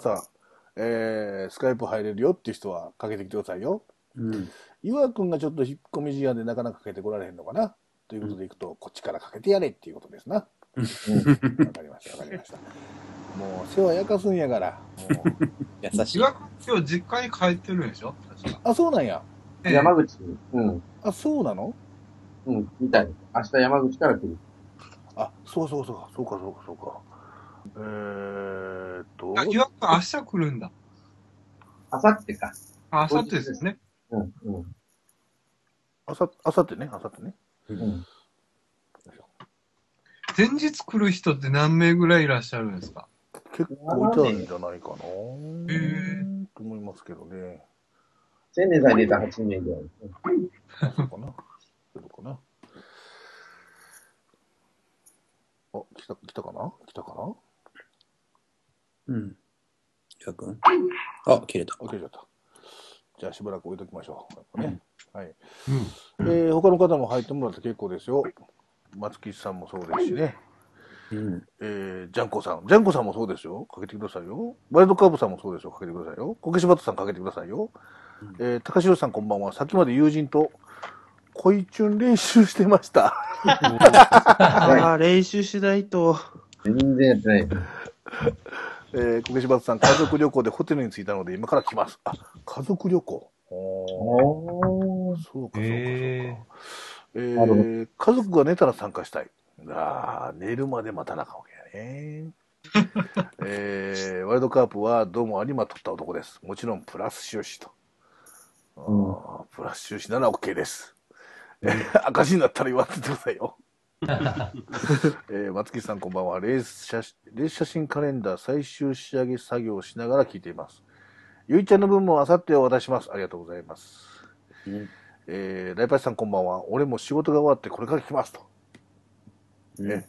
さ、えー、スカイプ入れるよっていう人はかけてきてくださいよ。うん。岩くんがちょっと引っ込み思案でなかなかかけてこられへんのかな？ということでいくと、こっちからかけてやれっていうことですな。わかりました、わかりました。もう、世話焼かすんやから。もう 優しい。岩君今日実家に帰ってるんでしょ？確かあ、そうなんや。ええ山口に、うん、あ、そうなの？うん、みたい。明日山口から来る。あ、そうそうそうか、そうか、そうか、そうか。えーっと、あ岩君明日来るんだ。あさってか。あ、明後日ですよね。うん、うん。あさ、あさってね、あさってね。うん。前日来る人って何名ぐらいいらっしゃるんですか？結構いたんじゃないかなへと思いますけどね。千年さん入れた8名ぐらい。あそうかな。そうかな。あ、来た、来たかな？来たかな？うん。岩くんあ、切れた。あ、切れちゃった。じゃあしばらく置いときましょう。ね。はい。うん。えー、他の方も入ってもらって結構ですよ。松吉さんもそうですしね。うん。えー、ジャンコさん。ジャンコさんもそうですよ。かけてくださいよ。ワイルドカーブさんもそうですよ。かけてくださいよ。コケシバットさんかけてくださいよ。えー、高城さんこんばんは。さっきまで友人と、恋チュン練習してました。ああ、練習しないと。全然やってない。えー、コケシバットさん、家族旅行でホテルに着いたので今から来ます。あ、家族旅行？おおー。ーそうか、そうか、そうか。へえなるほー、家族が寝たら参加したい。ああ、寝るまで待たなあかんわけやね。えー、ワイルドカープはどうも有馬取った男です。もちろんプラス収支と。あープラス収支なら OK です。えー 赤字になったら言わせてくださいよ。えー松木さんこんばんは。レース写レース写真カレンダー最終仕上げ作業をしながら聞いています。ゆいちゃんの分もあさってお渡しします。ありがとうございます。うんえー、ライパチさんこんばんは。俺も仕事が終わってこれから来ますと。うんね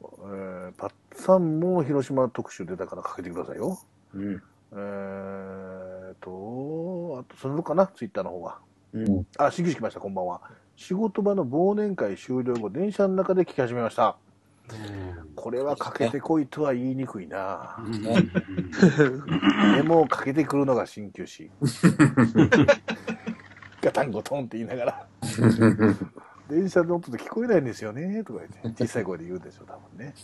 えー、パッさんも広島特集出たからかけてくださいよ。うん。えーと、あと、そのかな？ツイッターの方は。うん。あ、新規来ました、こんばんは。仕事場の忘年会終了後、電車の中で聞き始めました。これはかけてこいとは言いにくいな。でもかけてくるのが鍼灸師。ガタンゴトンって言いながら、電車の音で聞こえないんですよね、とか言って、小さい声で言うんですよ、多分ね。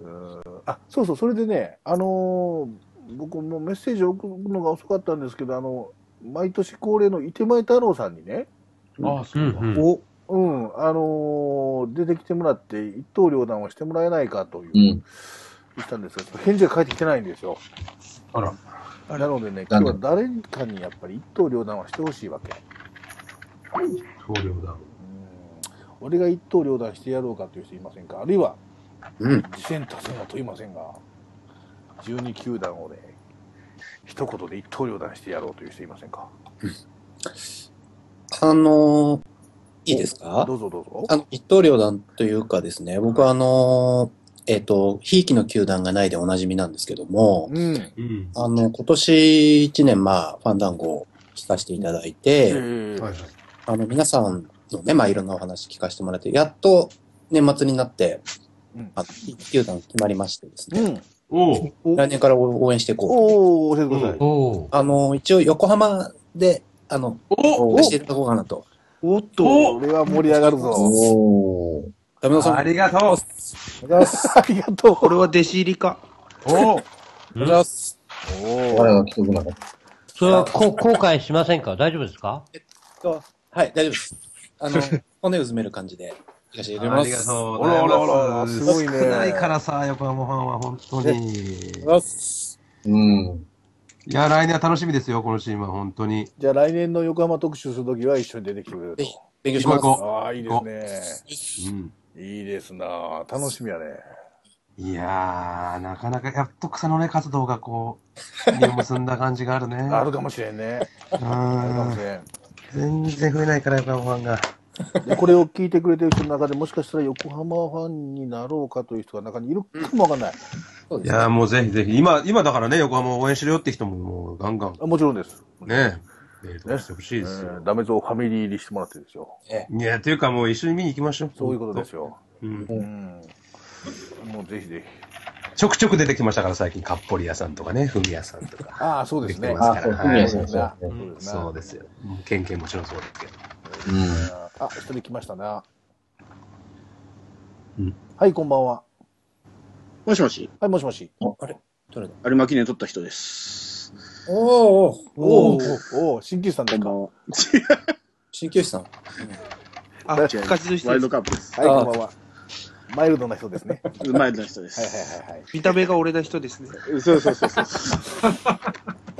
うーんあ、そうそう、それでね、あのー僕もメッセージ送るのが遅かったんですけど、あの、毎年恒例の伊手前太郎さんにね、あ、そうだ。お、うん、あのー出てきてもらって、一刀両断をしてもらえないかという、うん。言ったんですが、返事が返ってきてないんですよ。あら。なのでね、今日は誰かにやっぱり一刀両断はしてほしいわけ。棟梁だ。うん俺が一刀両断してやろうかという人いませんか？あるいは、うん。次戦多戦は問いませんが、12球団をね、一言で一刀両断してやろうという人いませんか？あのーいいですか？どうぞどうぞ。あの、一刀両断というかですね、僕はあのーえっ、と、ひいきの球団がないでおなじみなんですけども、うん。うん。あの、今年一年、まあ、ファンダンゴを聞かせていただいて、えーはいはい。あの、皆さんのね、まあ、いろんなお話聞かせてもらって、やっと年末になって、うんあの、ひいき球団決まりましてですね、うん。おうお来年から応援していこう。おお教えてください。あの、一応横浜で、あの、お出していただこうかなと。おっと、これは盛り上がるぞ。おー。ダメ野さん、ありがとうありがとうございます。ありがとう。これは弟子入りか。おうありがとうございます。お我が既得なかった。それは後悔しませんか？大丈夫ですか？とはい、大丈夫です。あの、骨を埋める感じで、行かせていただきあります。がとうごあらざいます。あらあらすごいね少ないからさ、横浜ファンは本当に。ありがとうございます。うん。いや、来年は楽しみですよ、このチームは本当に。じゃあ来年の横浜特集するときは一緒に出てきてくれると勉強します。ああ、いいですね。うん。いいですな楽しみやね。いやー、なかなか、やっと草の根活動がこう、実を結んだ感じがあるね。あるかもしれんね。うあるかもしん。全然増えないから、横浜ファンが。でこれを聞いてくれてる人の中でもしかしたら横浜ファンになろうかという人が中にいるかもわかんない。いやー、もうぜひぜひ、今、今だからね、横浜を応援しろよって人も、もうガンガン、あもちろんです。ね、メーしてほしいえですよ。ーダメゾウファミリー入りしてもらってですよ。いや、というかもう一緒に見に行きましょう。そういうことですよ。うん。うん。もうぜひぜひ。ちょくちょく出てきましたから、最近、かっぽり屋さんとかね、ふみ屋さんとか。ああ、そうですね。できてますあ、そう、はいふみやさん、そうはですね。そうですねそうですよ。ケンケンもちろんそうですけど。うん。あ、一人来ましたな。うんはい、こんばんは。もしもし、はい、もしもし。あれ？誰だ？有馬記念取った人です。おーおーおおーおお鍼灸師さんですか？はこんばんは。鍼灸師さん。あ、違う復活の人ワイルドカップです。い、こんばんは。マイルドな人ですね。はいマイルドな人ではいす。はいはい。見た目が俺な人ですね。そうそうそうそう。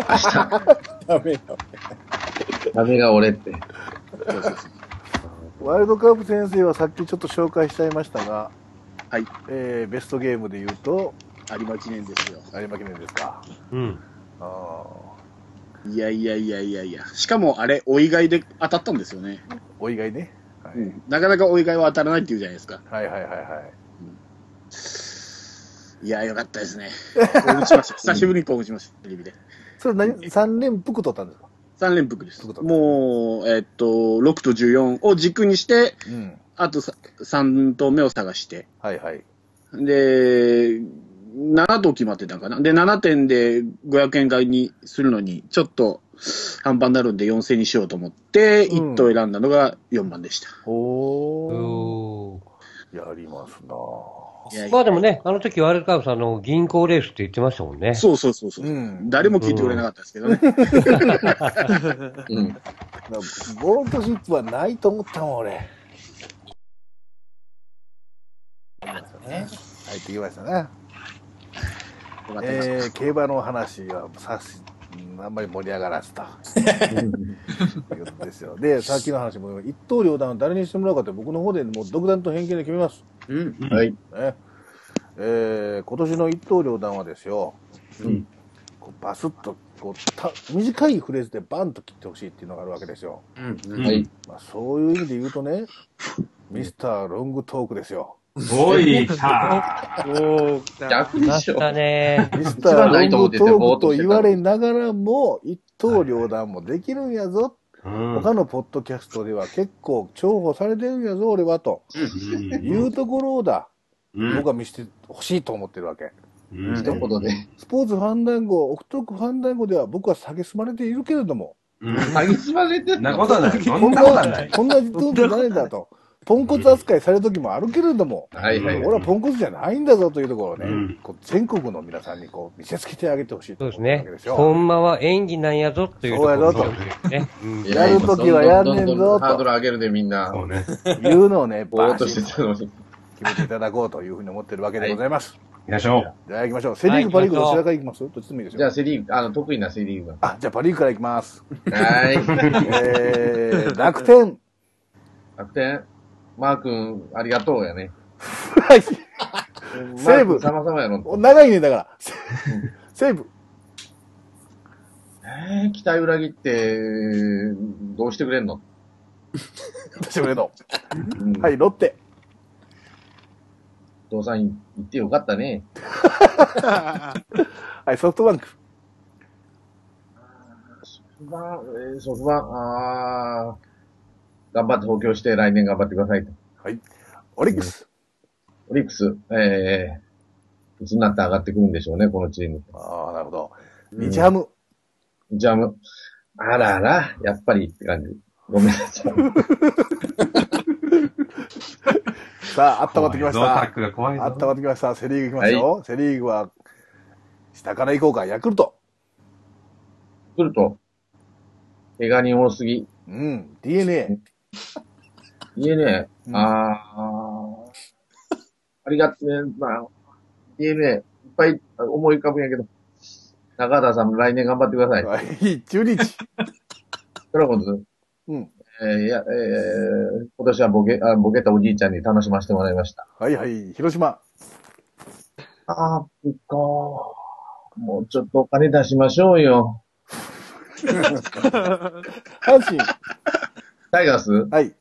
ダメよ。ダメが俺って。ワイルドカープ先生はさっきちょっと紹介しちゃいましたが、はい。えー、ベストゲームで言うと、有馬記念ですよ。有馬記念ですか？うん。あいやいやいやいやいや。しかもあれ、お意外で当たったんですよね。ーお意外ね。はい、うん。なかなかお意外は当たらないって言うじゃないですか。はいはいはいはい。いや、よかったですね。興奮しました。久しぶりに興奮しました。テレビで。それ何、三連複取ったんですか？3連複ですもう、えっと、6と14を軸にして、うん。あと3投目を探して、はいはい。で、7と決まってたかな。で、7点で500円買いにするのに、ちょっと半端になるんで4000にしようと思って、うん1等選んだのが4番でした。おー。おやりますなぁ。いやいやまあでもね、あの時ワールドカップさんの銀行レースって言ってましたもんね。そうそうそうそう。うん誰も聞いてくれなかったですけどね。うん。ールドシップはないと思ったもん、俺。ね。入ってきましたね。えー、競馬の話はさし、うんあんまり盛り上がらずと いうことですよ。で、さっきの話も、一刀両断を誰にしてもらうかって僕の方でもう独断と偏見で決めます。うん。はい。ね。えー、今年の一刀両断はですよ、うんこうバスッとこうた短いフレーズでバンと切ってほしいっていうのがあるわけですよ。うん。はい。まあ、そういう意味で言うとね、ミスターロングトークですよ。おい、来た。おー、来た。逆でしょ。ね。ミスターロングトークと言われながらも、一刀両断もできるんやぞ。うん他のポッドキャストでは結構重宝されてるんやぞ、俺はと。いうところをだ。うん僕は見せてほしいと思ってるわけ。うん一言で。スポーツファンダンゴ、オフトークファンダンゴでは僕は蔑まれているけれども、うん詐欺しまれてそんなことはない。そこんんなことはなない。こんな人じゃないんだと。ポンコツ扱いされる時もあるけれども、はいはい。俺はポンコツじゃないんだぞというところをね、うんこう全国の皆さんにこう見せつけてあげてほしいとそうですね。ほんまは演技なんやぞというところそうやぞと。ね。うんやるときはやんねんぞとどどどハードル上げるでみんな。そうね。いうのをね、ぼーっとバシッとしてたのに。決めていただこうというふうに思ってるわけでございます。行きましょう。じゃあ行きましょう。セリーグ、パリーグ、はいどちらから行きますどっちでもいいですじゃあ、よ。セリーグ、あの、得意なセリーグあ、じゃあパリーグから行きます。が。はい。えー、楽天。楽天、マー君、ありがとうやね。はい。西武マー君様々やろ。長いね、だから。西武。えー、期待裏切って、どうしてくれんの、私おめでとうんう。はい、ロッテ。お父さん言ってよかったね。はい、ソフトバンク。ソフトバン、えー、ソフトバン、あー、頑張って補強して来年頑張ってくださいと。はい。オリックス。オリックス、えー、いつになって上がってくるんでしょうね、このチーム。ああ、なるほど。日ハム。ジャム。あらあら、やっぱりって感じ。ごめんなさい。さあ、温まってきまし怖いぞタッた。クが怖いぞ。温まってきました。セリーグ行きますよ。セリーグは、下から行こうか。ヤクルト。来ると、怪我人多すぎ。うん。DNA。言えねえ。うんあー。ありがとね。まあ、言えねえ。いっぱい思い浮かぶんやけど。中田さんも来年頑張ってください。はい。中日。ドラゴンズ。うん。えーいや、えー、今年はボケ、あボケたおじいちゃんに楽しませてもらいました。はいはい。広島。あー、ピコー。もうちょっとお金出しましょうよ。阪神。タイガース？はい。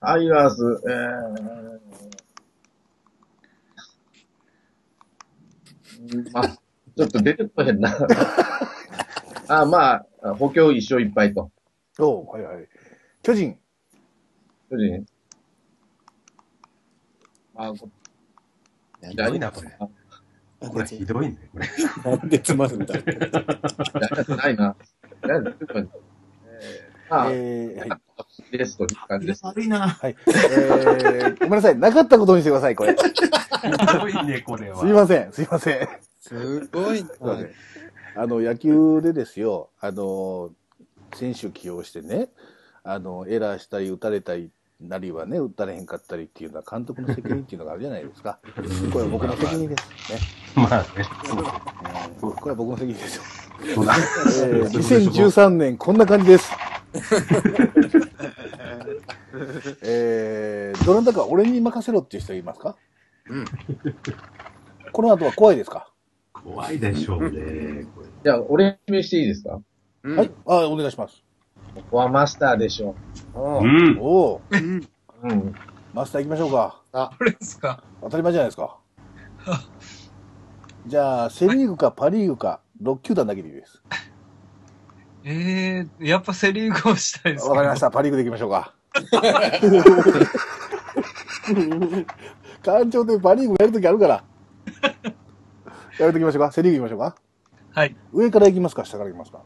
タイガース、えー、うんまあ、ちょっと出てこへんな。あまあ、補強一勝いっぱいと。おうはいはい。巨人。巨人。まあ、こひどいな、これ。これひどいね、これ。なんでつまるんだ。ないな。なんでちょっとえあ、えー、はい。レストに感じです。悪いな。はい。えー、ごめんなさい。なかったことにしてください、これ。すひどいね、これは。いません、すいません。すごいねあの、野球でですよ、あの、選手起用してね、あの、エラーしたり、打たれたり、なりはね、打たれへんかったりっていうのは監督の責任っていうのがあるじゃないですか。これは僕の責任ですね。まあね、これは僕の責任ですよ。えー2013年こんな感じです。えー、どなたか俺に任せろっていう人いますか？うん。この後は怖いですか、怖いでしょうね、これ。じゃあ、俺指名していいですか？うんはい。あ、お願いします。ここはマスターでしょうん。おおうん。う。うん。マスター行きましょうか。これですか？当たり前じゃないですか。じゃあ、セリーグかパリーグか、6球団だけでいいです。ええやっぱセリーグをしたいですわかりました。パリーグで行きましょうか。館長でパリーグやるときあるから。やるときましょうか。セリーグ行きましょうか。はい。上から行きますか下から行きますか？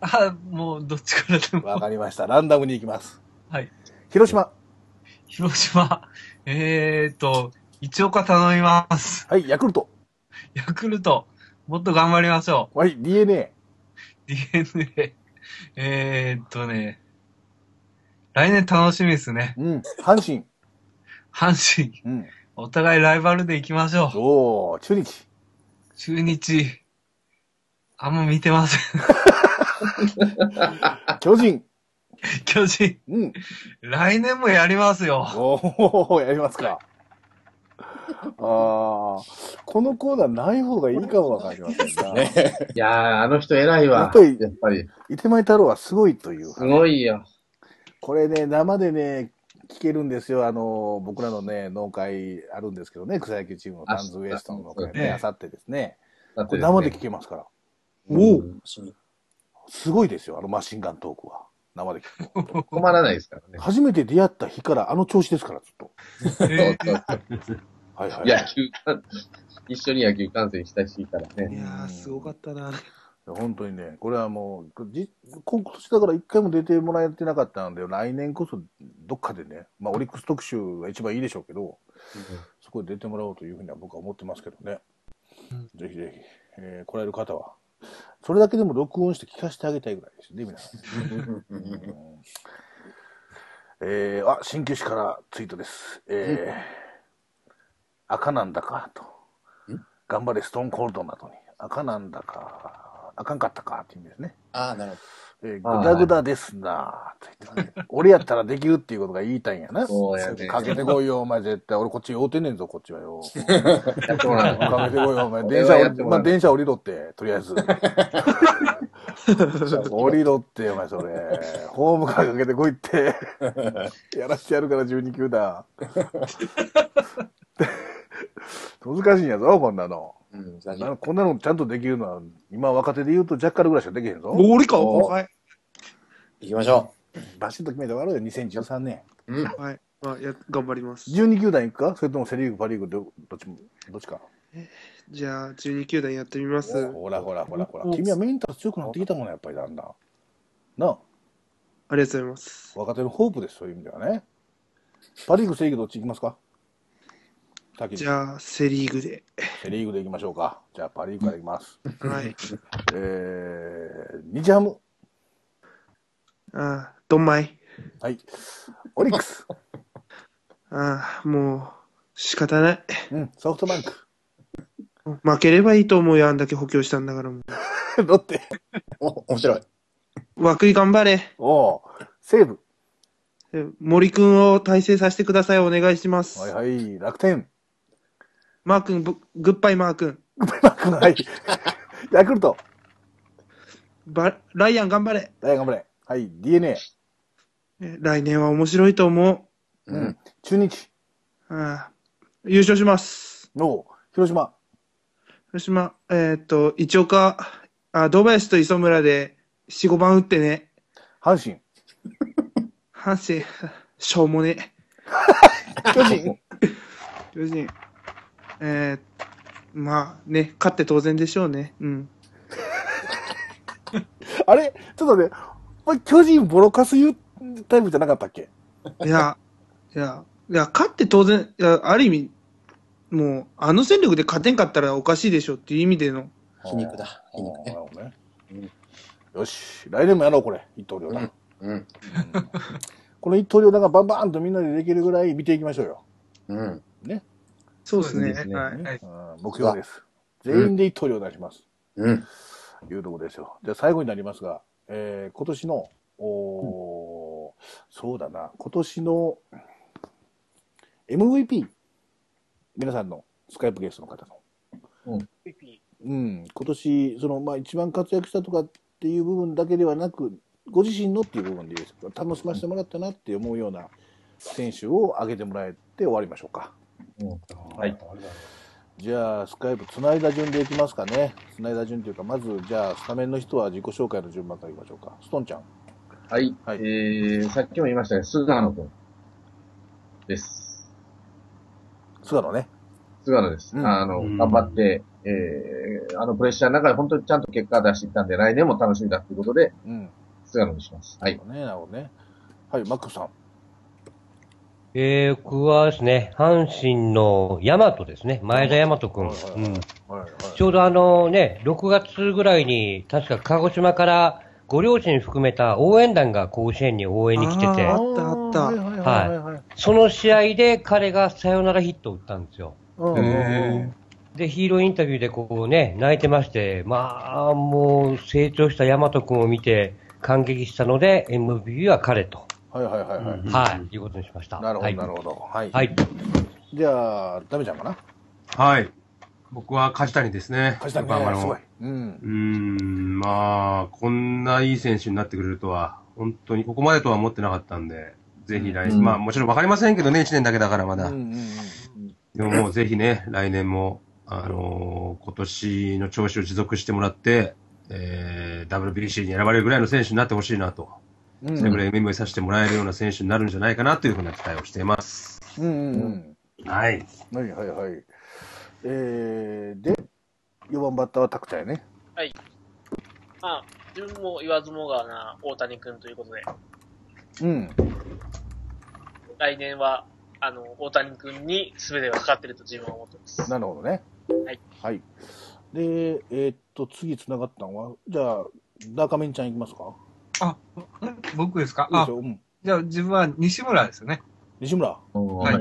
あ、もうどっちからでも。わかりました。ランダムに行きます。はい。広島。広島。えーと、一岡頼みます。はい。ヤクルト。ヤクルト。もっと頑張りましょはい。DNA。う。DNA。えーっとね。来年楽しみですね。うん。阪神。阪神。うん。お互いライバルで行きましょう。おー、中日。中日。あんま見てません。巨人。巨人。うん。来年もやりますよ。おー、やりますか。あー、このコーナーない方がいいかもわかりませんな。ね。いやー、あの人偉いわ。やっぱりやっぱり。伊手前太郎はすごいという。すごいよ。これね、生でね、聞けるんですよ。あの、僕らのね、農会あるんですけどね、草野球チームのタンズウエストの農会あね、あさってですね。これ生で聞けますから。おお。すごいですよ、あのマシンガントークは。生で聞くと。困らないですからね。初めて出会った日からあの調子ですから、ずっと。はいはい。野球観、一緒に野球観戦したしからいね。やー、すごかったな。本当にね、これはもう、じ今年だから一回も出てもらえてなかったんで、来年こそどっかでね、まあオリックス特集が一番いいでしょうけど、そこで出てもらおうというふうには僕は思ってますけどね。ぜひぜひ、えー来られる方は、それだけでも録音して聞かせてあげたいぐらいですね、皆さん。うんえー、あ、新旧市からツイートです。えー、赤なんだかと。頑張れ、ストーンコールドなどに。赤なんだか、あかんかったかって意味ですね。ああ、なるほえー、ぐだぐだですなぁ、と言ってね。俺やったらできるっていうことが言いたいんやな。そうやね。かけてこいよ、お前絶対。俺こっち酔うてんねんぞ、こっちはよ。やってもらう。かけてこいよ、お前。俺電車まあ、電車降りろって、とりあえず。降りろって、お前、それ。ホームからかけてこいって。やらしてやるから、12球団。難しいんやぞ、こんなの。ど。うん、難しいなこんなのちゃんとできるのは、今若手で言うとジャッカルぐらいしかできへんぞ。俺かおはい。行きましょバシッと決めて終わろうよ、2013年。う。うん。はい。まあ、や、頑張ります。12球団行くか？それともセリーグ、パリーグ、どどっちも、どっちか。じゃあ、12球団やってみます。ほらほらほらほら。君はメンタル強くなってきたもんね、やっぱりだんだん。なあ、ありがとうございます。若手のホープです、そういう意味ではね。パリーグ、セリーグどっち行きますか？先にじゃあ、セリーグで。セリーグで行きましょうか。じゃあ、パリーグから行きます。はい。えー、日ハム。ああ、どんまい。はい。オリックス。ああ、もう、仕方ない。うん、ソフトバンク。負ければいいと思うよ、あんだけ補強したんだからもロッテ。お、面白い。う。涌井頑張れ。おう西武。え森くんを体制させてください。お願いします。はいはい。楽天。マー君、ぶグッバイマー君。はい。ヤクルト。バライアン頑張れ。はい、頑張れ。はい。DNA。え来年は面白いと思う。うん。中日。ああ優勝します。おう広島。広島、えーっと、一岡、あ、堂林と磯村で4、5番打ってね。阪神。阪神、しょうもね。巨人。巨人、えー、まあね、勝って当然でしょうね。うん。あれちょっとね、巨人ボロカス言うタイプじゃなかったっけ？いや、いや、いや、勝って当然、いや、ある意味、もう、あの戦力で勝てんかったらおかしいでしょっていう意味での、皮肉だ。皮肉なねる。ほどね。よし、来年もやろう、これ。一刀両断。うん。この一刀両断がバンバンとみんなでできるぐらい見ていきましょうよ。うん。そうですね。すねはい。うん目標です。全員で一刀両断します。うん。いうところですよ。じゃあ最後になりますが、えー、今年の、おーそうだな、今年の MVP、皆さんのスカイプゲストの方の。うん、今年、その、まあ、一番活躍したとかっていう部分だけではなく、ご自身のっていう部分でいいですけど楽しませてもらったなって思うような選手を挙げてもらえて終わりましょうか。はい。じゃあ、スカイプつないだ順でいきますかね。つないだ順というか、まず、じゃあ、スタメンの人は自己紹介の順番からいきましょうか。ストンちゃん。はい。はいえー、さっきも言いましたが、菅野くんです。菅野ね。菅野です。うんあの、うん頑張って、えー、あのプレッシャーの中で本当にちゃんと結果出してきたんで、来年も楽しみだということで、うん。菅野にします。はい。ね、なるほどね。はい、マックさん。えー、僕はですね、阪神の大和ですね、前田大和くん。はいはいうんはい、はい。ちょうどあのね、6月ぐらいに、確か鹿児島からご両親含めた応援団が甲子園に応援に来ててあ、ったあったはいはいはいはいはい。その試合で彼がサヨナラヒットを打ったんですよ。うんうんうんへで、ヒーローインタビューでこうね、泣いてまして、まあ、もう成長した大和くんを見て感激したので、MVP は彼と、はいはいはいはい。うんはい、いうことにしました。なるほど、はいなるほど。はい。はい。じゃあ、ダメちゃんかな？はい。僕は梶谷ですね。梶谷ね、すごい。うんう。ーん、まあ、こんないい選手になってくれるとは、本当にここまでとは思ってなかったんで、ぜひ来年、うんまあもちろんわかりませんけどね、1年だけだからまだ。うんうんうんでももうぜひね、来年も、あのー今年の調子を持続してもらって、えー、WBC に選ばれるぐらいの選手になってほしいなと。うんそれぐらい MMA させてもらえるような選手になるんじゃないかなというふうな期待をしています。うんうんはい。うん。はいはいはい。えー、で、4番バッターはタクちゃんやね。まあ、自分も言わずもがな大谷君ということで、うん。来年は、あの、大谷君に全てがかかってると自分は思ってます。なるほどね。はい。はい。で、えーっと、次繋がったのは、じゃあ、ダーカメンちゃんいきますか？あ、僕ですか？あ。うん。じゃあ自分は西村ですよね。西村？は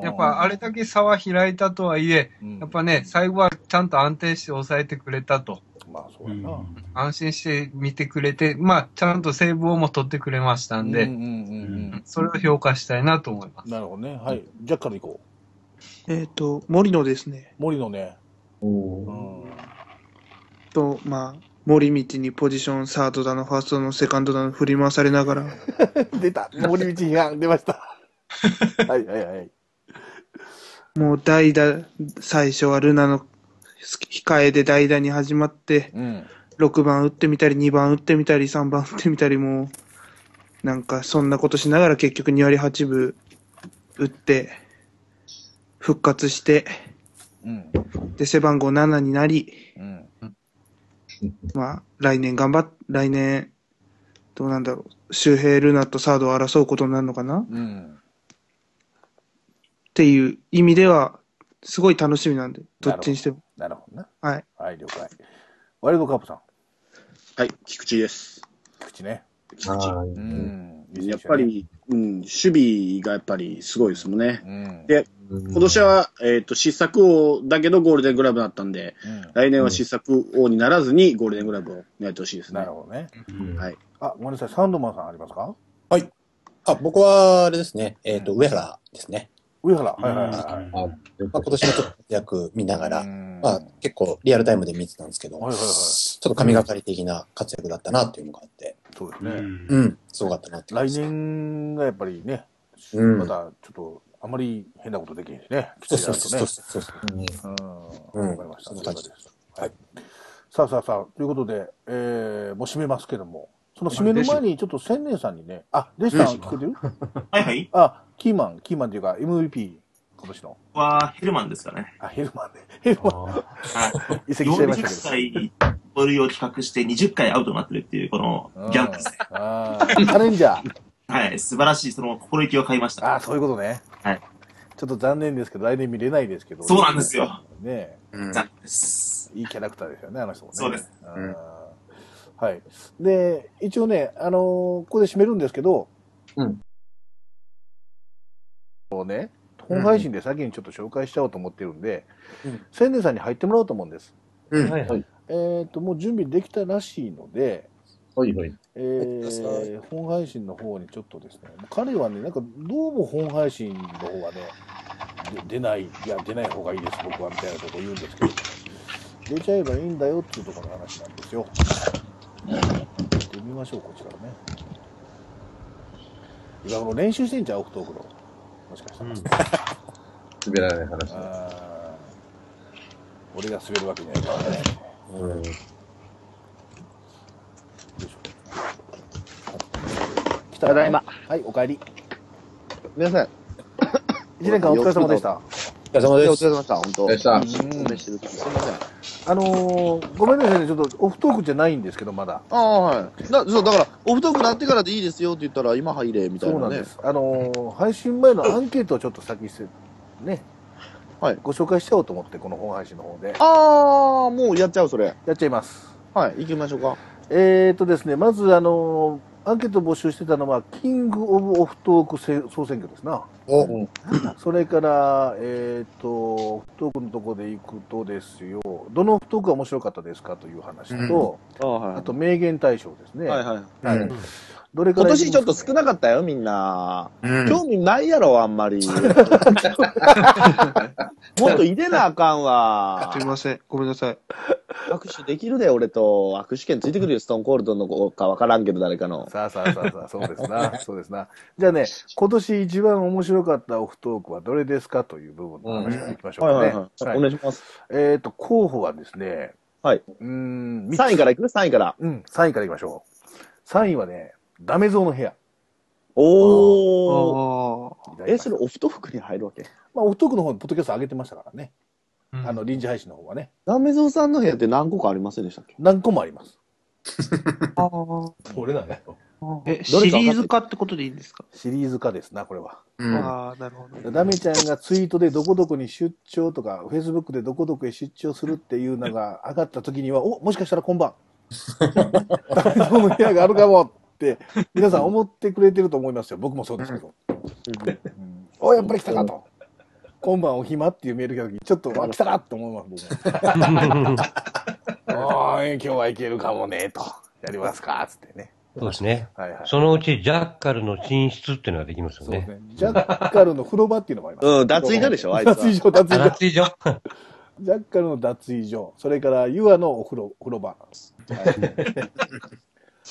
いやっぱあれだけ差は開いたとはいえ、うんやっぱね、最後はちゃんと安定して抑えてくれたと。まあ、そうやな。安心して見てくれて、まあ、ちゃんとセーブをも取ってくれましたんで、うんうんうんうん。それを評価したいなと思います。なるほどね。はい。ジャッカル行こえっ、と、森野ですね。う。森のね。おうーん。と、まあ、森道にポジション、サードだの、ファーストだの、セカンドだの、振り回されながら、出た。森道批判出ました。はいはいはい。もう代打、最初はルナの控えで代打に始まって、うん。6番打ってみたり、2番打ってみたり、3番打ってみたり、もう、なんかそんなことしながら結局2割8分打って、復活して、うん。で、背番号7になり、うん。まあ、来年頑張っ、来年、どうなんだろう、周平ルナとサードを争うことになるのかな？っうん。ていう意味では、すごい楽しみなんで、どっちにしても。なるほどな。はい。はい、了解。ワイルドカップさん。はい、菊池です。口ね。菊池。はいうん。やっぱ。り、うん、守備がやっぱりすごいですもんね。うん。で今年は、えっ、と、失策王だけどゴールデングラブだったんで、うん来年は失策王にならずにゴールデングラブを狙ってほしいですねなる。ほどね。はい。あ、ごめんなさい。サンドマンさんありますか？あ、僕は、あれですね、えっ、と、上原ですね。上原。はいはいはいはい。あまあ、今年のちょっと活躍見ながら、うんまあ、結構リアルタイムで見てたんですけど、はいはいはいちょっと神がかり的な活躍だったなっていうのがあって、そうですね。うんうん、すごかったなって来年がやっぱりね、うんまたちょっと、あまり変なことできへんしね。そうそうそうそうそう。うん。うんわかりました。そんな感じ了解です。はい。さあさあさあ、ということで、えー、もう締めますけども、その締めの前にちょっと千年さんにね、あ、レスさん聞こえてる？はいはい。あ、キーマン、キーマンっていうか MVP。今年の。はヘルマンですかね。あ、ヘルマンね。ヘルマン。はい。移籍しちゃいましたけど。40回、ボルを企画して20回アウトになってるっていう、このギャンブルですね。あーチャレンジャー。はい。素晴らしい、その心意気を買いました。ああ、そういうことね。はい。ちょっと残念ですけど、来年見れないですけど。そうなんですよ。ねうん残念です。いいキャラクターですよね、あの人もね。そうです。あーはい。で、一応ね、あのーここで締めるんですけど、うん。こうね、本配信で先にちょっと紹介しちゃおうと思ってるんで、うん千年さんに入ってもらおうと思うんです。うん。はいはい。えっ、と、もう準備できたらしいので、はいはい。えー、本配信の方にちょっとですね、彼はね、なんかどうも本配信の方はね、で出ない、いや、出ない方がいいです、僕はみたいなことを言うんですけど、出ちゃえばいいんだよっていうところの話なんですよ。やってみましょう、こちらね。今頃練習してんじゃん、オフトークの。もしかしたら。滑らない話。俺が滑るわけにはいかない。うん。ただいま。はい、お帰り。皆さん、一年間お疲れ様でした。お疲れ様おです。疲れ様でした、本当。でしたうんしてる時すみません。あのー、ごめんなさいね、ちょっとオフトークじゃないんですけど、まだ。ああ、はい。だそう、だから、オフトークなってからでいいですよって言ったら、今入れ、みたいなねそうなんで。す。あのー、配信前のアンケートをちょっと先にせ、ね、はいご紹介しちゃおうと思って、この本配信の方で。ああ、もうやっちゃう、それ。やっちゃいます。はい、行きましょうか。えーとですね、まず、あのー、アンケートを募集してたのは、キングオブオフトークせ総選挙ですな。お、それから、えっ、と、オフトークのところでいくとですよ、どのオフトークが面白かったですかという話と、ああ、はい。あと名言大賞ですね。はいはい。はいうんどれから今年ちょっと少なかったよ、みんな。うん。興味ないやろ、あんまり。もっと入れなあかんわす。みません。ごめんなさい。握手できるで、俺と。握手券ついてくるよ、ストーンコールドの子かわからんけど、誰かの。さあさあさあさあ、そうですな、そうですな。じゃあね、今年一番面白かったオフトークはどれですかという部分の話からいきましょうはいかね。お願いします。えっ、と、候補はですね、はい。うーん、3位からいく ?3 位から。うん、3位からいきましょう。3位はね、ダメゾウの部屋。おー。あえ、それオフトークに入るわけ？まあ、オフトークの方にポッドキャスト上げてましたからね。うんあの、臨時配信の方はね。ダメゾウさんの部屋って何個かありませんでしたっけ？何個もあります。あ。あ俺なんだよ。あ。え、シリーズ化ってことでいいんですか、シリーズ化ですな、これは。うん。ああ、なるほど。ダメちゃんがツイートでどこどこに出張とか、フェイスブックでどこどこへ出張するっていうのが上がった時には、お、もしかしたら今晩、ダメゾウの部屋があるかもって、皆さん思ってくれてると思いますよ。僕もそうですけど。うんお、やっぱり来たかと。今晩お暇っていうメールが来た時、ちょっと、あ、来たかって思います、僕も。おーい、今日はいけるかもね、と。やりますか、つってね。そうですね。はいはい。そのうちジャッカルの寝室っていうのができますよね。ね。ジャッカルの風呂場っていうのもあります。うん、脱衣所でしょ、あいつは。脱衣所、脱衣所。脱衣所ジャッカルの脱衣所、それからユアのお風呂、風呂場。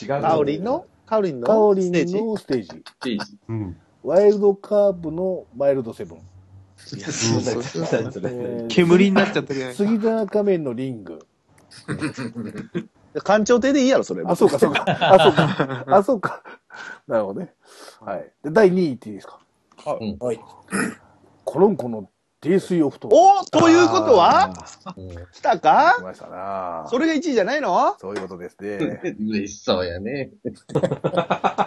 違う。カオリンの？カオリンのカオリンステージのステージ。うん。ワイルドカープのマイルドセブン。いや煙になっちゃってるやん。杉田仮面のリング。館長亭でいいやろ、それ。あ、そうか、そうか。あ、そうか。あ、そうか。なるほどね。はい。で、第2位いっていいですか？はい。コロンコの泥酔オフト。おということは？来た来かましたな。それが1位じゃないの？そういうことですね。嬉しそうやね。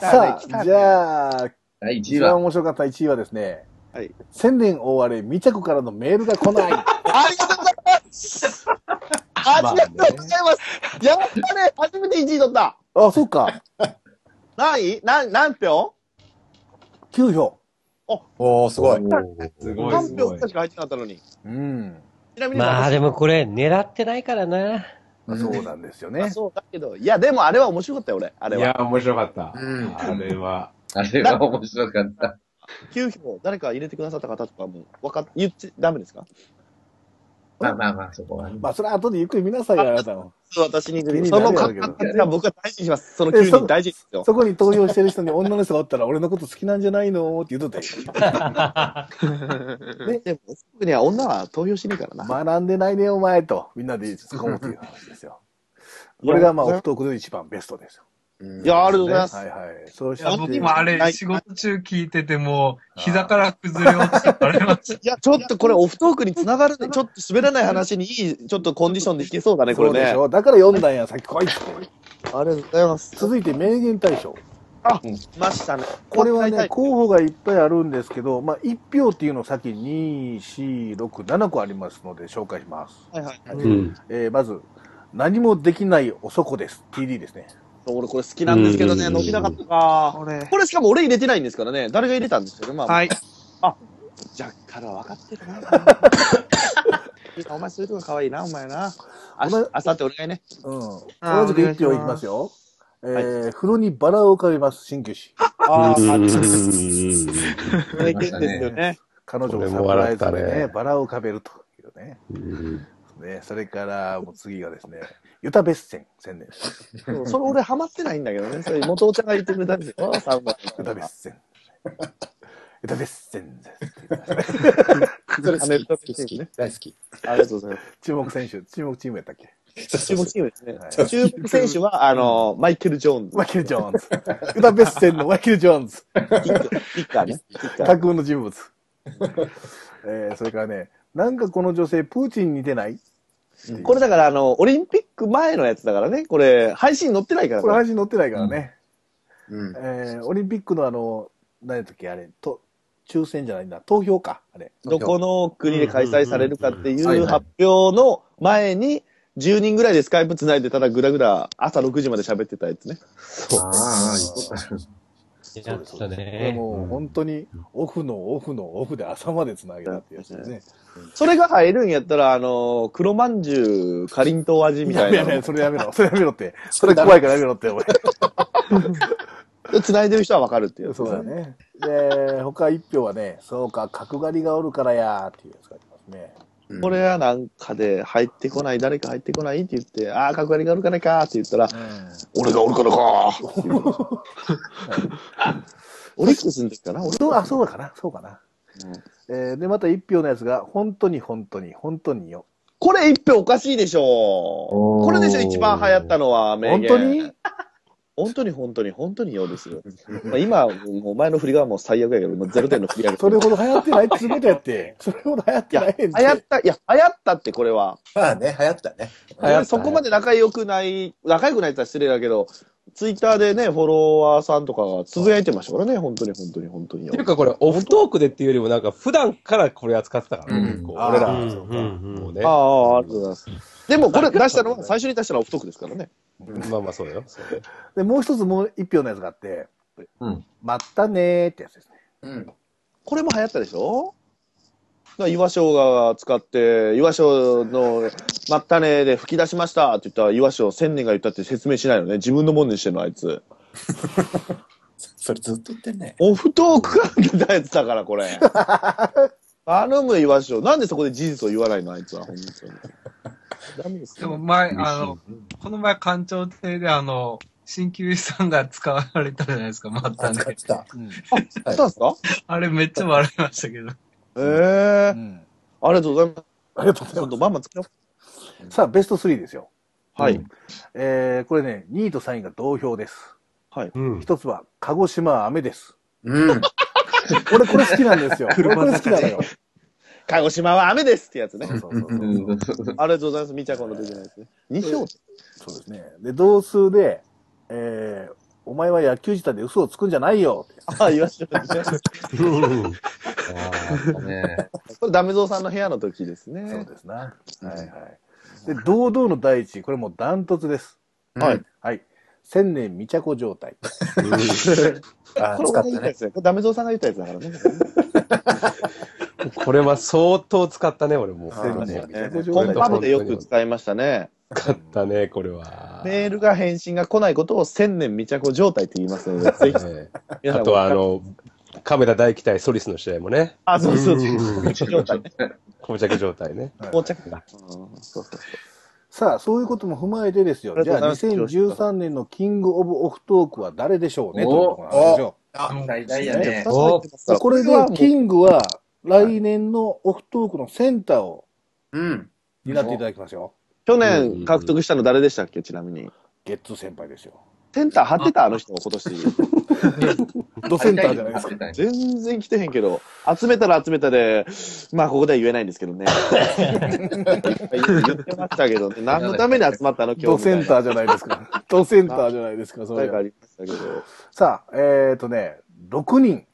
さあ、じゃあ、第1位一番は、面白かった1位はですね、はい。千年大荒れ、未着からのメールが来ない。ありがとうございます。ありがとうございます。やったね。初めて1位取った。あ、そうか。何？位何、何票？9票。おー、すごい。すごい何すごい。票しか入ってなかったのに。うん。ちなみにまあ私でもこれ狙ってないからな。まあそうなんですよまあね。そうだけど、いや、でもあれは面白かったよ、俺。あれは。いや、面白かった。うんあれは。あれは面白かった。9票、誰か入れてくださった方とかも、わかっ、言っちゃダメですか？まあまあまあ、そこはね。まあ、それは後でゆっくり見なさいよ、あなたも。そう、私に気にそのなるやろうけど方は僕は大事にします。その9えそ人大事ですよ。そこに投票してる人に女の人がおったら、俺のこと好きなんじゃないの？って言うとったらいいでも、僕には女は投票しねえからな。学んでないね、お前と。みんなで突っ込むという話ですよ。これがまあ、オフトークで一番ベストですよ。いや、ありがとうございます。はいはい。そしいや、僕て、もあれ、仕事中聞いてても、膝から崩れ落ちてあれました。いや、ちょっとこれオフトークにつながるね。ちょっと滑らない話にいい、ちょっとコンディションで弾けそうだね、これね。そうでしょだから読んだんや、さっき来いって。ありがとうございます。続いて名言大賞。あ、来ましたね。これはね、はい候補がいっぱいあるんですけど、まあ、1票っていうのを先に2、4、6、7個ありますので紹介します。はいはいはい。うん。えーまず、何もできない男です。TD ですね。俺これ好きなんですけどね、うん伸びなかったか。これ。これしかも俺入れてないんですからね。誰が入れたんですよね。まあ、はい。ジャッカルは分かってるな。お前そういうとこ可愛いな、お前な。あさってお願いね。うん。同じく1票いきますよ。えー風呂にバラを浮かべます、鍼灸師。ああ、うんありがとうですよね。彼女をこれサプライも笑ったズでね、ねバラを浮かべるというね。うんねそれから、もう次がですね、ユタベッセン、千年。そうそれ俺ハマってないんだけどね。それ元尾ちゃんが言ってくれたんですよ。サウナ。ユタベッセン。ユタベッセンです。それ好。大好き。ありがとうございます。注目選手、注目チームやったっけ？注目チームですねはい。注目選手は、あの、マイケル・ジョーンズ。マイケル・ジョーンズ。ユタベッセンのマイケル・ジョーンズ。キッカーね。架空の人物。えー、それからね、なんかこの女性、プーチンに似てない？これだから、あの、オリンピック前のやつだからね。これ、配信載ってないからこれね。配信載ってないからね。うん。えー、オリンピックのあの、何やったっけ、あれ、と、抽選じゃないんだ、投票か、あれ。どこの国で開催されるかっていう発表の前に、10人ぐらいでスカイプつないで、ただぐだぐだ朝6時まで喋ってたやつね。ああ、やったこれね。もう本当にオフのオフのオフで朝までつなげたってやつですね。それが入るんやったら、あの、黒まんじゅう、かりんとう味みたいなやめやめ、それやめろ、それやめろって。それ怖いからやめろって、お前。の。つないでる人はわかるっていう。そうだ。ね。で、他一票はね、そうか、角刈りがおるからやーっていうやつがありますね。これはなんかで、入ってこない、誰か入ってこないって言って、ああ、角刈りがおるからかって言ったら、俺がおるからかオリックスの。時かな俺そう、あ、そうかな、そうかな。えーで、また一票のやつが、本当に本当に、本当によ。これ一票おかしいでしょこれでしょ一番流行ったのは、名本言。当に？本当に本当に本当にようですよ。まあ今、お前の振りがもう最悪やけど、もうゼロ点の振りやけど。それほど流行ってないってことやって。それほど流行ってない流行った、いや、流行ったってこれは。まあね、流行ったね。たねそこまで仲良くない、仲良くないって言ったら失礼だけど、ツイッターでね、フォロワーさんとかがつぶやいてましたからね、本当に本当に本当によっていう。かこれ、オフトークでっていうよりもなんか普段からこれ扱ってたからね、俺ら、あ。あ、ありがとうございます。でもこれ出したのは、最初に出したのはオフトークですからね。まあまあそうだよ。そうだよで、もう一つもう一票のやつがあって、うん。まったねーってやつですね。うん。これも流行ったでしょ？だから岩生が使って、岩生の、まったねで吹き出しましたって言ったら、岩生千年が言ったって説明しないのね。自分のもんにしてんの、あいつ。それずっと言ってんね。オフトークから出たやつだから、これ。頼む、岩生。なんでそこで事実を言わないの、あいつは。本当に。ダメですよ。でも前、あの、この前館長亭であの、鍼灸師さんが使われたじゃないですか、またあ、使っね。てた。うん。あったんですか？あれめっちゃ笑いましたけど。ええうんありがとうございます。ありがとうございまバンバン作ろう。す。さあ、ベスト3ですよ。はい。えー、これね、2位と3位が同票です。はい。うん。一つは、鹿児島は雨です。うん。俺これ好きなんですよ。俺これ好きなのよ。鹿児島は雨ですってやつね。そうそうそうそう。うん。ありがとうございます。みちゃこの時のやつね。2票そうですね。で、同数で、えー、お前は野球自体で嘘をつくんじゃないよって。ああ、言わせてもらいますうんああ、ね。これ、ダメゾウさんの部屋の時ですそうね。ですな。はいはい。で、堂々の第一位、これもうダントツです。はい。はい。千年未着状態。あ、これ、使ったね俺が言ったや。つね。これ、ダメゾウさんが言ったやつだからね。これは相当使ったね、俺も。コン態。パブでよく使いましたね。使ったね、これは。メールが返信が来ないことを千年未着状態って言いますので、ぜひ、あとは、あ、の、亀田大期待ソリスの試合もね、あ、そうそうそう。うん未着状態ね。膠着状態ね。到着だ。さあ、そういうことも踏まえてですよ。じゃあ、ありがとうございます2013年のキングオブオフトークは誰でしょうねというおところなんですよ。あ、大々やね。おこれで、キングは来年のオフトークのセンターをうん。担っていただきますよ。去年獲得したの誰でしたっけ？ちなみに。ゲッツー先輩ですよ。センター張ってた、あの人、今年。ドセンターじゃないですか。全然来てへんけど、集めたら集めたで、まあ、ここでは言えないんですけどね。言ってましたけどね、何のために集まったの、今日。ドセンターじゃないですか。ドセンターじゃないですか、それ何回かありましたけど。さあ、えっ、ー、とね、6人、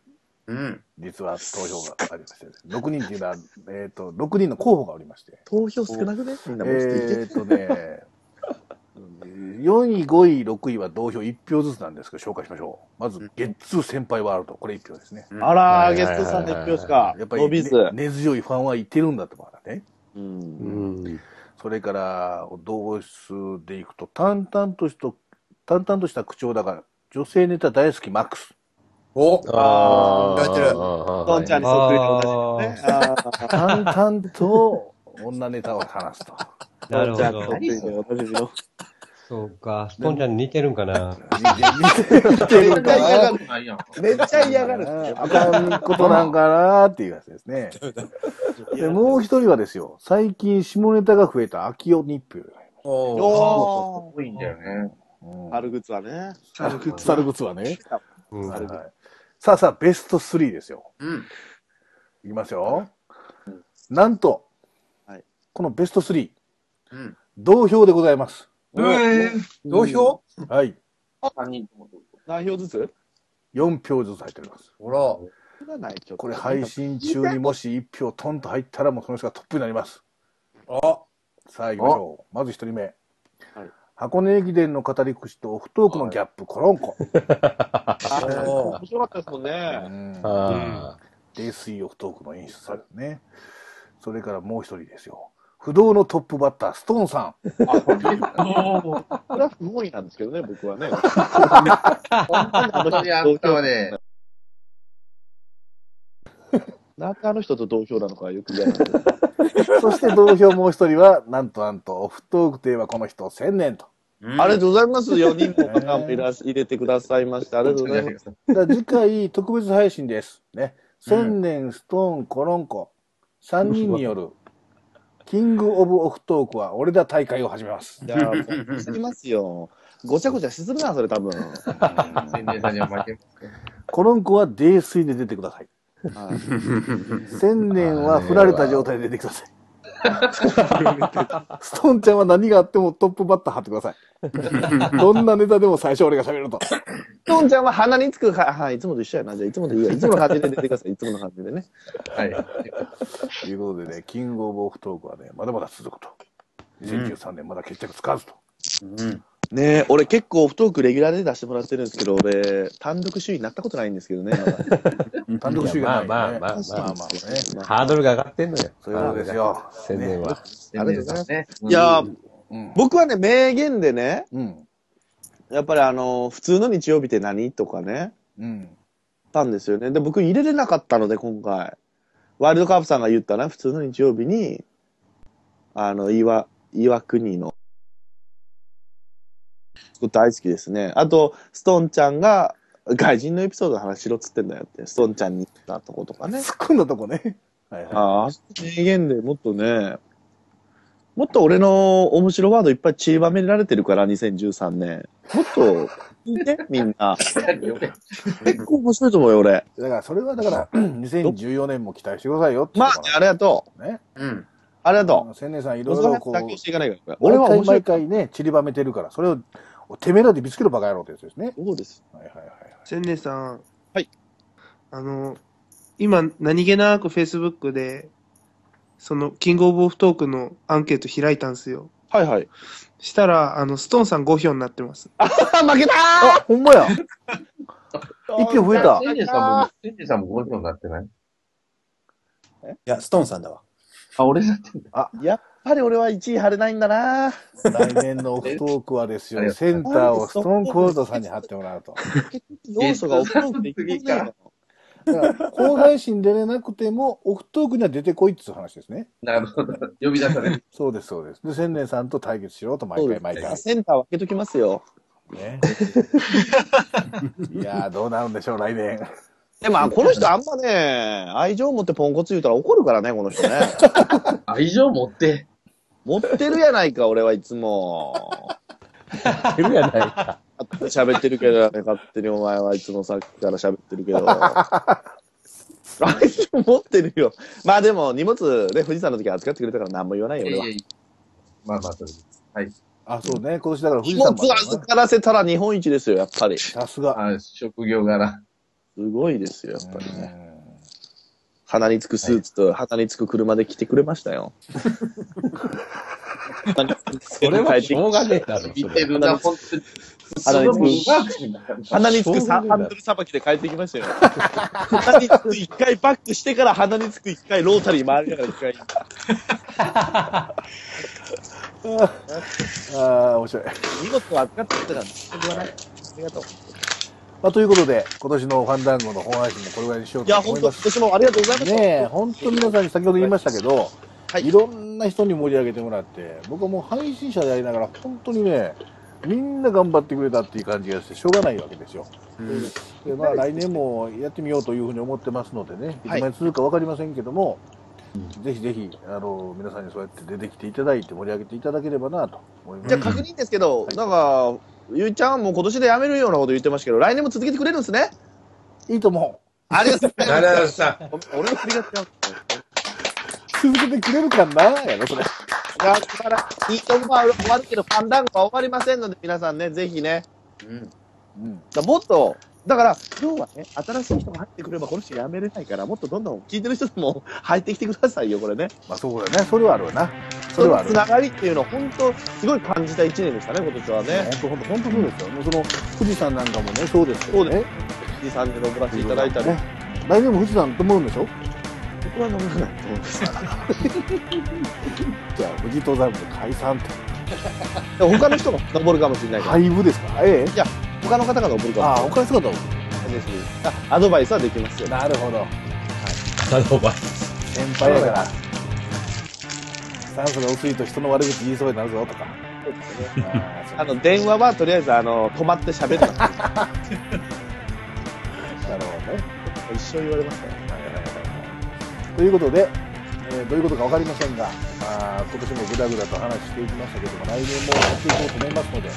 うん。実は投票がありまして、6人っていうのは、えっ、と、6人の候補がおりまして、投票少なくね？みんなもていえっ、とね、4位、5位、6位は同票1票ずつなんですけど、紹介しましょう。まず、ゲッツー先輩ワールド。これ1票ですね。あらー、ゲストさんで一票しか。やっぱり、根強いファンはいてるんだと思うね。うん。うん。それから、同数でいくと、淡々とした、淡々とした口調だが、女性ネタ大好きマックス。おあ言われてるトンちゃんにそっくりな同じね。あー淡々と女ネタを話すと。なるほトンちゃんにそっどく。りでおなじみの。そうか、ストーンちゃんに似てるんかな。似てるかな。めっちゃ嫌がる。あかんことなんかなっていうやつですね。で、もう一人はですよ、最近下ネタが増えた秋代日票。おーお多いんだよね。うんー。春靴はね。猿靴猿靴はね。うんはいさあさあ、ベスト3ですよ。うん。いきますよ。なんと、はいこのベスト3、うん。同票でございます。えー、同票？はい。3人とも。何票ずつ4票ずつ入っております。ほら。これ配信中にもし1票トンと入ったらもうその人がトップになります。あ、さあ行きましょう。まず1人目。はい箱根駅伝の語り口とオフトークのギャップ、コロンコ。面白かったですもんうね。泥酔オフトークの演出されるね。それからもう一人ですよ。不動のトップバッター、ストーンさん。あ、これは不本意なんですけどね、僕はね。本当にあんたはね、なんであの人と同票なのかよく嫌なんで。そして同票もう一人は、なんとなんと、オフトークといえばこの人、千年と。うんありがとうございます。4人も方もいらし入れてくださいました。ありがとうございます。だから次回、特別配信です。ね。千年、ストーン、コロンコ、三人による、キングオブオフトークは俺だ大会を始めます。いや、もう、すぎますよ。ごちゃごちゃしするな、それ多分。千年さんには負けますね。コロンコは泥酔で出てください。はい千年は振られた状態で出てください。ストーンちゃんは何があってもトップバッター張ってください。どんなネタでも最初俺が喋ると。トンちゃんは鼻につくか、はい、いつもと一緒やな。じゃあ、いつもでいいわ。いつもの感じで出てください。いつもの感じでね。はい。ということでね、キングオブオフトークはね、まだまだ続くと。2013年まだ決着つかずと。うん。ねえ、俺結構オフトークレギュラーで出してもらってるんですけど、俺、単独首位になったことないんですけどね。単独首位がない、ね。まあまあまあまあまあまあね。ハードルが上がってんのよ。そういうことですよ。宣伝は。千年さんね。いやー、うん。僕はね、名言でね、うん。やっぱりあの、普通の日曜日って何？とかね、うん。たんですよね。で、僕入れれなかったので、今回。ワイルドカープさんが言ったな、普通の日曜日に、あの、岩、岩国の、大好きですね。あと、ストーンちゃんが、外人のエピソードの話しろっつってんだよって、ストーンちゃんに言ったとことかね。突っ込んだとこね。はいはい。ああ、名言でもっとね、もっと俺の面白ワードいっぱい散りばめられてるから、2013年。もっと、聞いて、みんな。結構面白いと思うよ、俺。だから、それはだから、2014年も期待してくださいよってまあありがとう。ね。うん。ありがと千年さんいろう。いろこう、妥協していかないから。俺俺は毎。回ね、散りばめてるから、それを、てめえらで見つけろバカ野郎ってやつですね。そうです。はいはいはい。千年さん。はい。あの、今、何気なく Facebook で、その、キングオブオフトークのアンケート開いたんですよ。はいはい。したら、あの、ストーンさん5票になってます。あ、負けたあ、ほんまや。一票増えた。千年さんも、千年さんも5票になってない？いや、ストーンさんだわ。あ、俺だってんだ。やっぱり俺は1位張れないんだな来年のオフトークはですよ、センターをストーンコールドさんに貼ってもらうと。要素がオフトークでいく次かだから、後配信出れなくても、オフトークには出てこいっていう話ですね。なるほど。呼び出される。そうです、そうです。で、千年さんと対決しようと、毎回毎回。センター分けときますよ。ね。いやー、どうなるんでしょう、来年。でも、この人あんまね、愛情持ってポンコツ言うたら怒るからね、この人ね。愛情持って。持ってるやないか、俺はいつも。いるやないか。喋ってるけどね、勝手にお前はいつもさっきから喋ってるけど。あいつも持ってるよ。まあでも、荷物ね、富士山の時扱ってくれたから何も言わないよ、俺は。まあまあ、そうです。はい。あ、そうね。今年だから富荷士山物預からせたら日本一ですよ、やっぱり。さすが。あ職業柄。すごいですよ、やっぱりね。鼻につくスーツと鼻につく車で来てくれましたよ。それはしょうがねえだろ。鼻につく鼻につくハンドルさばきで帰ってきましたよ。鼻につく一回バックしてから鼻につく一回ロータリー回りながら一回。ああ、面白い。荷物を預かってたら全く言わない。ありがとう。まあ、ということで、今年のファンダンゴの本配信もこれぐらいにしよういや、と思います。本当今年もありがとうございました。ねえ、本当皆さんに先ほど言いましたけど、い、ろんな人に盛り上げてもらって、僕はもう配信者でありながら、本当にね、みんな頑張ってくれたっていう感じがして、しょうがないわけですよ。でまあ、来年もやってみようというふうに思ってますのでね、いつまで続くか分かりませんけども、ぜひぜひあの皆さんにそうやって出てきていただいて盛り上げていただければなと思います。じゃあ確認ですけど、なんか、ゆうちゃんはもう今年で辞めるようなこと言ってましたけど、来年も続けてくれるんですね？いいと思う。ありがとうございます。ありがとうござい俺の振りが違う。続けてくれるかなやろ、それ。だから、いいとこは終わるけど、ファンダンゴは終わりませんので、皆さんね、ぜひね。うん。うん、だもっと、だから、今日はね、新しい人が入ってくれば、この人辞めれないから、もっとどんどん聞いてる人も 入ってきてくださいよ、これね。まあそうだね、それはあるわな。そそれはある。のつながりっていうのを、本当、すごい感じた一年でしたね、今年はね。本当、本当、本当そうですよ。もうその、富士山なんかもね、そうですよね。富士山で登らせていただいたり。ね来年も富士山登るんでしょ？僕は登らないと思います。じゃあ、富士登山部解散と。で も他の人が登るかもしれないから。廃部ですか？ええいや、他の方が登るかもああ、他の人が登る。ぜひあアドバイスはできますよ。なるほど。アドバイス。先輩やから。酸素が薄いと人の悪口言いそうになるぞとか。あの、電話はとりあえず、あの、止まって喋るな。なるほどね。一生言われましたよ。ということで、えーどういうことか分かりませんが、あー今年もぐだぐだと話していきましたけども、来年もやっていこうと思いますので、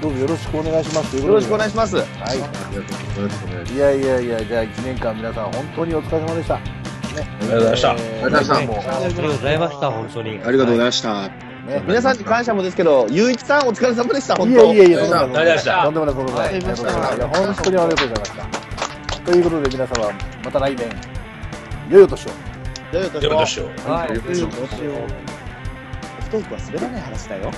どうぞよろしくお願いします。よろしくお願いします。はい。いやいやいや、じゃあ1年間皆さん本当にお疲れ様でした。ね、ありがとうございましたありがとうございました。ありがとうございました、本当に。ありがとうございました。ね皆さんに感謝もですけど、ゆういちさんお疲れ様でした、本い当。やいやいや、とんでもありがとうございましたとんでもない、とんでもない。ありがとうございましたいや本当にありがとうございました。ということで皆様、また来年、良いお年を。よいお年を。はい。どうしよう。不登校は滑らない話だよ。